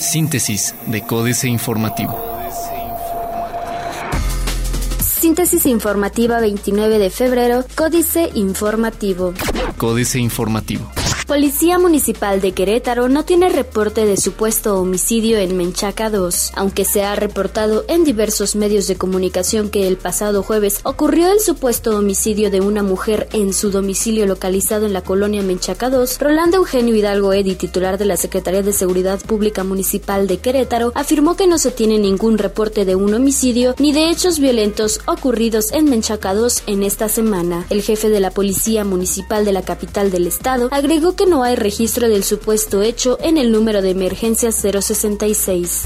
Síntesis de Códice Informativo. Síntesis informativa 29 de febrero, Códice Informativo. Códice Informativo. Policía Municipal de Querétaro no tiene reporte de supuesto homicidio en Menchaca 2, aunque se ha reportado en diversos medios de comunicación que el pasado jueves ocurrió el supuesto homicidio de una mujer en su domicilio localizado en la colonia Menchaca 2. Rolando Eugenio Hidalgo Edi, titular de la Secretaría de Seguridad Pública Municipal de Querétaro, afirmó que no se tiene ningún reporte de un homicidio ni de hechos violentos ocurridos en Menchaca 2 en esta semana. El jefe de la Policía Municipal de la capital del estado agregó que no hay registro del supuesto hecho en el número de emergencia 066.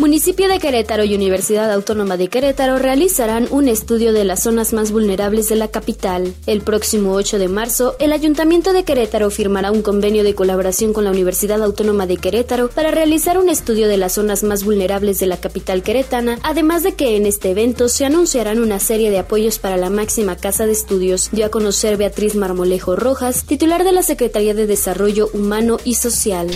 Municipio de Querétaro y Universidad Autónoma de Querétaro realizarán un estudio de las zonas más vulnerables de la capital. El próximo 8 de marzo, el Ayuntamiento de Querétaro firmará un convenio de colaboración con la Universidad Autónoma de Querétaro para realizar un estudio de las zonas más vulnerables de la capital queretana, además de que en este evento se anunciarán una serie de apoyos para la máxima casa de estudios, dio a conocer Beatriz Marmolejo Rojas, titular de la Secretaría de Desarrollo Humano y Social.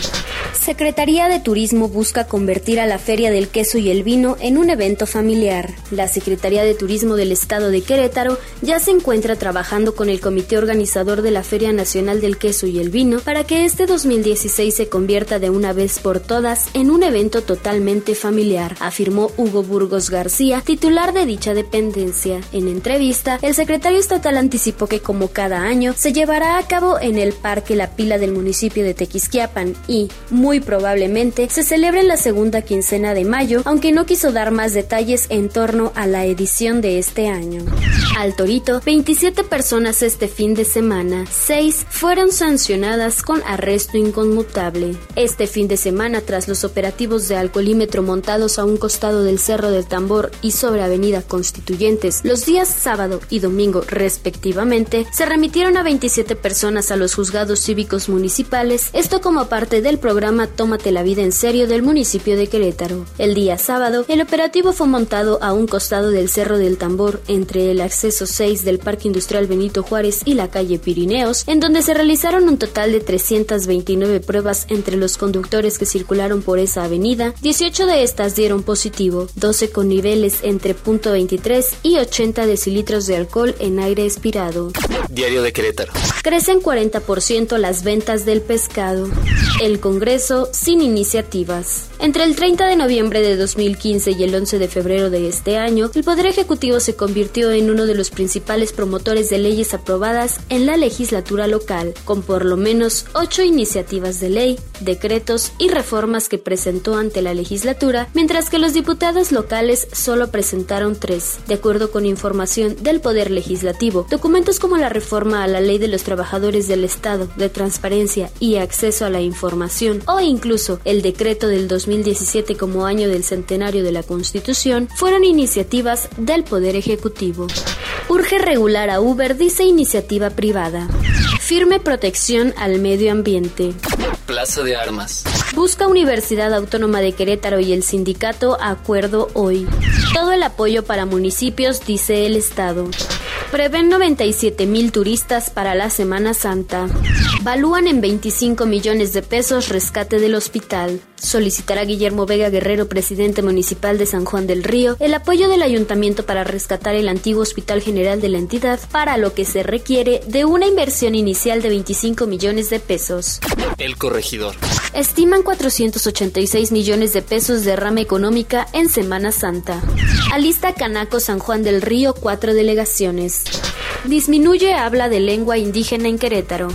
Secretaría de Turismo busca convertir a la Feria del Queso y el Vino en un evento familiar. La Secretaría de Turismo del Estado de Querétaro ya se encuentra trabajando con el comité organizador de la Feria Nacional del Queso y el Vino para que este 2016 se convierta de una vez por todas en un evento totalmente familiar, afirmó Hugo Burgos García, titular de dicha dependencia. En entrevista, el secretario estatal anticipó que como cada año se llevará a cabo en el Parque La Pila del municipio de Tequisquiapan y, probablemente, se celebre en la segunda quincena de mayo, aunque no quiso dar más detalles en torno a la edición de este año. Al Torito, 27 personas este fin de semana, 6 fueron sancionadas con arresto inconmutable. Este fin de semana, tras los operativos de alcoholímetro montados a un costado del Cerro del Tambor y sobre Avenida Constituyentes, los días sábado y domingo respectivamente, se remitieron a 27 personas a los juzgados cívicos municipales, esto como parte del programa Tómate la vida en serio del municipio de Querétaro. El día sábado, el operativo fue montado a un costado del Cerro del Tambor, entre el acceso 6 del Parque Industrial Benito Juárez y la calle Pirineos, en donde se realizaron un total de 329 pruebas entre los conductores que circularon por esa avenida. 18 de estas dieron positivo, 12 con niveles entre .23 y 80 decilitros de alcohol en aire expirado. Diario de Querétaro. Crecen 40% las ventas del pescado. El Congreso sin iniciativas. Entre el 30 de noviembre de 2015 y el 11 de febrero de este año, el Poder Ejecutivo se convirtió en uno de los principales promotores de leyes aprobadas en la legislatura local, con por lo menos ocho iniciativas de ley, decretos y reformas que presentó ante la legislatura, mientras que los diputados locales solo presentaron tres, de acuerdo con información del Poder Legislativo. Documentos como la reforma a la Ley de los Trabajadores del Estado de transparencia y acceso a la información o incluso el decreto del 2017 como año del centenario de la Constitución fueron iniciativas del Poder Ejecutivo. Urge regular a Uber, dice iniciativa privada. Firme protección al medio ambiente. Plaza de Armas. Busca Universidad Autónoma de Querétaro y el sindicato acuerdo hoy. Todo el apoyo para municipios, dice el Estado. Prevén 97 mil turistas para la Semana Santa. Valúan en 25 millones de pesos rescate del hospital. Solicitará Guillermo Vega Guerrero, presidente municipal de San Juan del Río, el apoyo del ayuntamiento para rescatar el antiguo Hospital General de la entidad, para lo que se requiere de una inversión inicial de 25 millones de pesos. El corregidor. Estiman 486 millones de pesos de rama económica en Semana Santa. Alista Canaco San Juan del Río cuatro delegaciones. Disminuye habla de lengua indígena en Querétaro.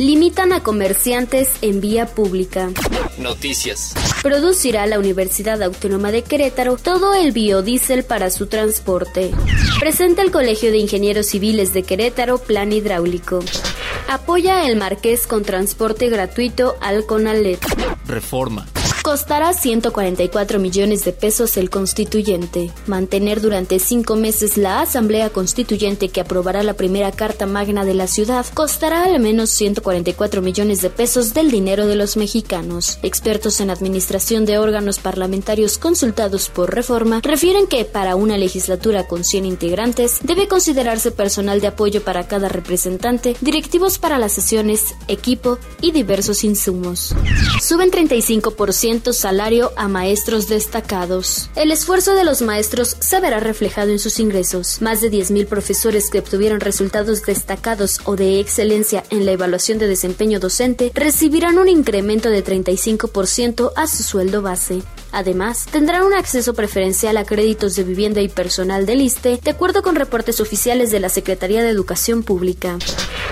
Limitan a comerciantes en vía pública. Noticias. Producirá la Universidad Autónoma de Querétaro todo el biodiesel para su transporte. Presenta el Colegio de Ingenieros Civiles de Querétaro plan hidráulico. Apoya el Marqués con transporte gratuito al CONALET. Reforma. Costará 144 millones de pesos el constituyente. Mantener durante cinco meses la Asamblea Constituyente que aprobará la primera Carta Magna de la ciudad costará al menos 144 millones de pesos del dinero de los mexicanos. Expertos en administración de órganos parlamentarios consultados por Reforma refieren que para una legislatura con 100 integrantes debe considerarse personal de apoyo para cada representante, directivos para las sesiones, equipo y diversos insumos. Suben 35% salario a maestros destacados. El esfuerzo de los maestros se verá reflejado en sus ingresos. Más de 10.000 profesores que obtuvieron resultados destacados o de excelencia en la evaluación de desempeño docente recibirán un incremento de 35% a su sueldo base. Además, tendrán un acceso preferencial a créditos de vivienda y personal del ISTE, de acuerdo con reportes oficiales de la Secretaría de Educación Pública.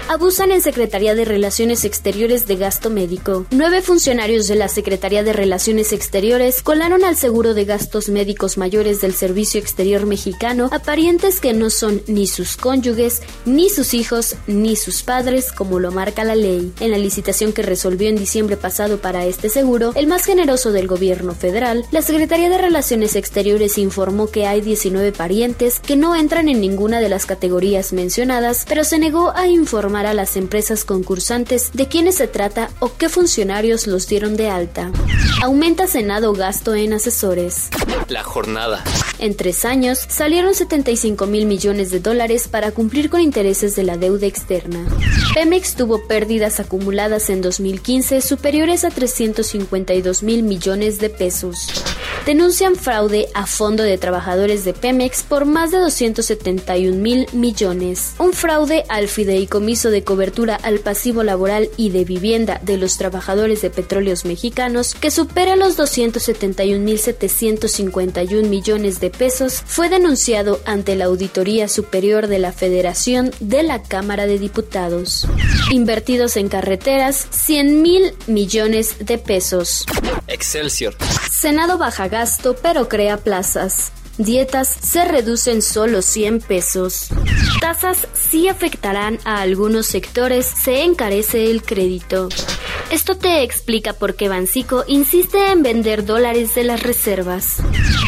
Abusan en Secretaría de Relaciones Exteriores de gasto médico. Nueve funcionarios de la Secretaría de Relaciones Exteriores colaron al seguro de gastos médicos mayores del Servicio Exterior Mexicano a parientes que no son ni sus cónyuges, ni sus hijos, ni sus padres, como lo marca la ley. En la licitación que resolvió en diciembre pasado para este seguro, el más generoso del gobierno federal, la Secretaría de Relaciones Exteriores informó que hay 19 parientes que no entran en ninguna de las categorías mencionadas, pero se negó a informar a las empresas concursantes de quiénes se trata o qué funcionarios los dieron de alta. Aumenta Senado gasto en asesores. La jornada. En tres años salieron 75 mil millones de dólares para cumplir con intereses de la deuda externa. Pemex tuvo pérdidas acumuladas en 2015 superiores a 352 mil millones de pesos. Denuncian fraude a fondo de trabajadores de Pemex por más de 271 mil millones. Un fraude al fideicomiso de cobertura al pasivo laboral y de vivienda de los trabajadores de petróleos mexicanos que supera los 271 mil 751 millones de pesos fue denunciado ante la Auditoría Superior de la Federación de la Cámara de Diputados. Invertidos en carreteras, 100 mil millones de pesos. Excelsior. Senado baja gasto pero crea plazas. Dietas se reducen solo 100 pesos. Tasas sí afectarán a algunos sectores, se encarece el crédito. Esto te explica por qué Bancico insiste en vender dólares de las reservas.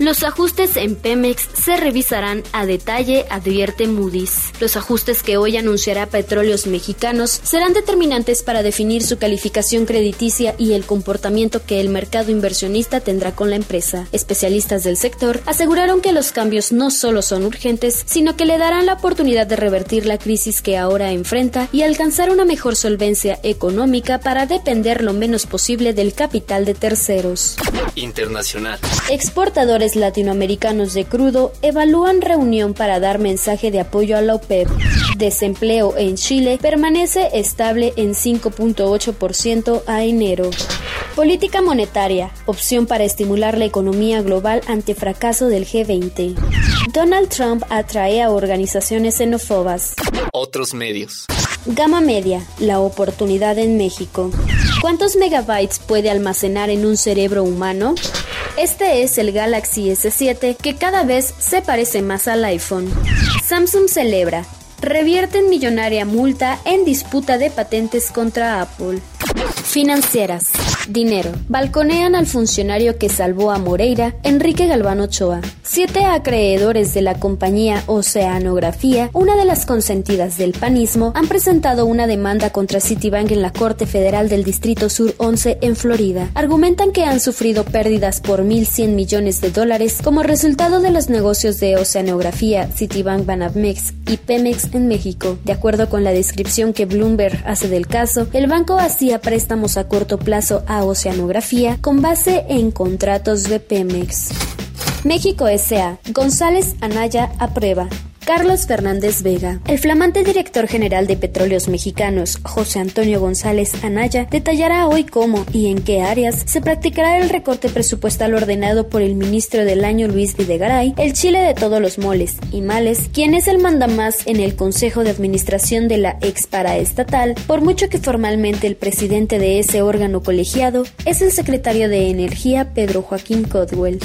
Los ajustes en Pemex se revisarán a detalle, advierte Moody's. Los ajustes que hoy anunciará Petróleos Mexicanos serán determinantes para definir su calificación crediticia y el comportamiento que el mercado inversionista tendrá con la empresa. Especialistas del sector aseguraron que los cambios no solo son urgentes, sino que le darán la oportunidad de revertir la crisis que ahora enfrenta y alcanzar una mejor solvencia económica para depender lo menos posible del capital de terceros. Internacional. Exportadores latinoamericanos de crudo evalúan reunión para dar mensaje de apoyo a la OPEP. Desempleo en Chile permanece estable en 5.8% a enero. Política monetaria, opción para estimular la economía global ante fracaso del G20. Donald Trump atrae a organizaciones xenófobas. Otros medios. Gama media, la oportunidad en México. ¿Cuántos megabytes puede almacenar en un cerebro humano? Este es el Galaxy S7 que cada vez se parece más al iPhone. Samsung celebra. Revierten millonaria multa en disputa de patentes contra Apple. Financieras. Dinero. Balconean al funcionario que salvó a Moreira, Enrique Galván Ochoa. Siete acreedores de la compañía Oceanografía, una de las consentidas del panismo, han presentado una demanda contra Citibank en la Corte Federal del Distrito Sur 11 en Florida. Argumentan que han sufrido pérdidas por 1.100 millones de dólares como resultado de los negocios de Oceanografía, Citibank Banamex y Pemex en México. De acuerdo con la descripción que Bloomberg hace del caso, el banco hacía préstamos a corto plazo a Oceanografía con base en contratos de Pemex. México S.A. González Anaya aprueba. Carlos Fernández Vega. El flamante director general de Petróleos Mexicanos, José Antonio González Anaya, detallará hoy cómo y en qué áreas se practicará el recorte presupuestal ordenado por el ministro del año Luis Videgaray, el Chile de todos los moles y males, quien es el mandamás en el Consejo de Administración de la ex paraestatal, por mucho que formalmente el presidente de ese órgano colegiado es el secretario de Energía Pedro Joaquín Codwell.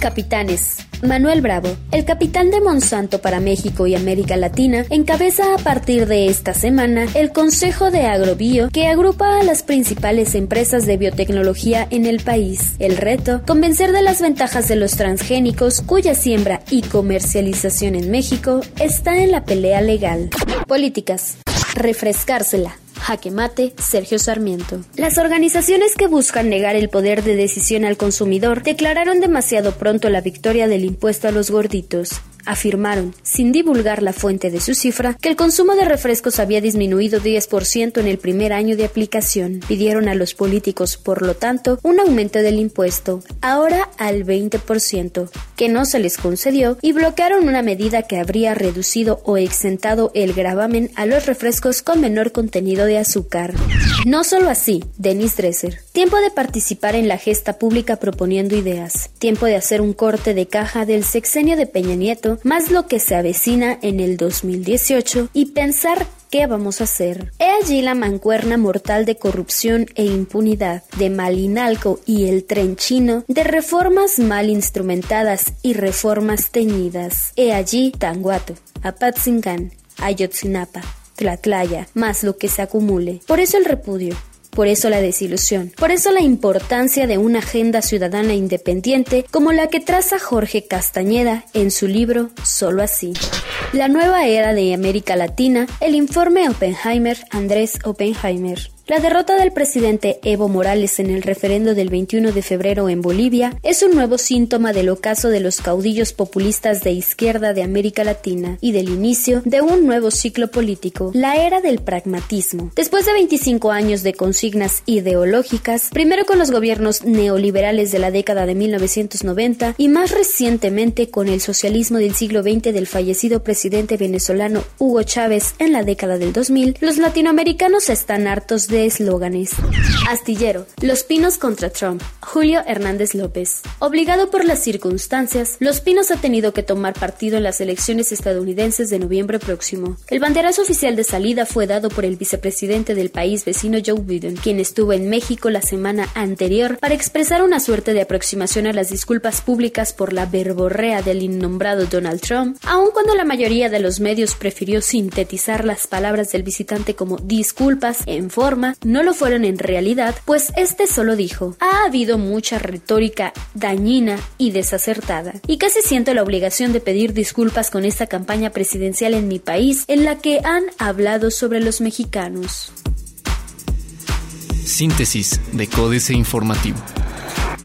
Capitanes. Manuel Bravo, el capitán de Monsanto para México y América Latina, encabeza a partir de esta semana el Consejo de Agrobio que agrupa a las principales empresas de biotecnología en el país. El reto, convencer de las ventajas de los transgénicos cuya siembra y comercialización en México está en la pelea legal. Políticas. Refrescársela. Jaque Mate, Sergio Sarmiento. Las organizaciones que buscan negar el poder de decisión al consumidor declararon demasiado pronto la victoria del impuesto a los gorditos afirmaron, sin divulgar la fuente de su cifra, que el consumo de refrescos había disminuido 10% en el primer año de aplicación. Pidieron a los políticos, por lo tanto, un aumento del impuesto, ahora al 20%, que no se les concedió, y bloquearon una medida que habría reducido o exentado el gravamen a los refrescos con menor contenido de azúcar. No solo así, Denis Dresser. Tiempo de participar en la gesta pública proponiendo ideas. Tiempo de hacer un corte de caja del sexenio de Peña Nieto más lo que se avecina en el 2018 y pensar ¿Qué vamos a hacer? He allí la mancuerna mortal de corrupción e impunidad, de Malinalco y el tren chino, de reformas mal instrumentadas y reformas teñidas. He allí Tanguato, Apatzingán, Ayotzinapa, Tlatlaya, más lo que se acumule. Por eso el repudio, por eso la desilusión, por eso la importancia de una agenda ciudadana independiente como la que traza Jorge Castañeda en su libro Solo así. La nueva era de América Latina, el informe Oppenheimer, Andrés Oppenheimer. La derrota del presidente Evo Morales en el referendo del 21 de febrero en Bolivia es un nuevo síntoma del ocaso de los caudillos populistas de izquierda de América Latina y del inicio de un nuevo ciclo político, la era del pragmatismo. Después de 25 años de consignas ideológicas, primero con los gobiernos neoliberales de la década de 1990 y más recientemente con el socialismo del siglo XX del fallecido presidente venezolano Hugo Chávez en la década del 2000, los latinoamericanos están hartos de eslóganes. Astillero. Los Pinos contra Trump. Julio Hernández López. Obligado por las circunstancias, Los Pinos ha tenido que tomar partido en las elecciones estadounidenses de noviembre próximo. El banderazo oficial de salida fue dado por el vicepresidente del país vecino Joe Biden, quien estuvo en México la semana anterior para expresar una suerte de aproximación a las disculpas públicas por la verborrea del innombrado Donald Trump, aun cuando la mayoría de los medios prefirió sintetizar las palabras del visitante como disculpas en no lo fueron en realidad, pues este solo dijo, ha habido mucha retórica dañina y desacertada, y casi siento la obligación de pedir disculpas con esta campaña presidencial en mi país en la que han hablado sobre los mexicanos. Síntesis de Códice Informativo.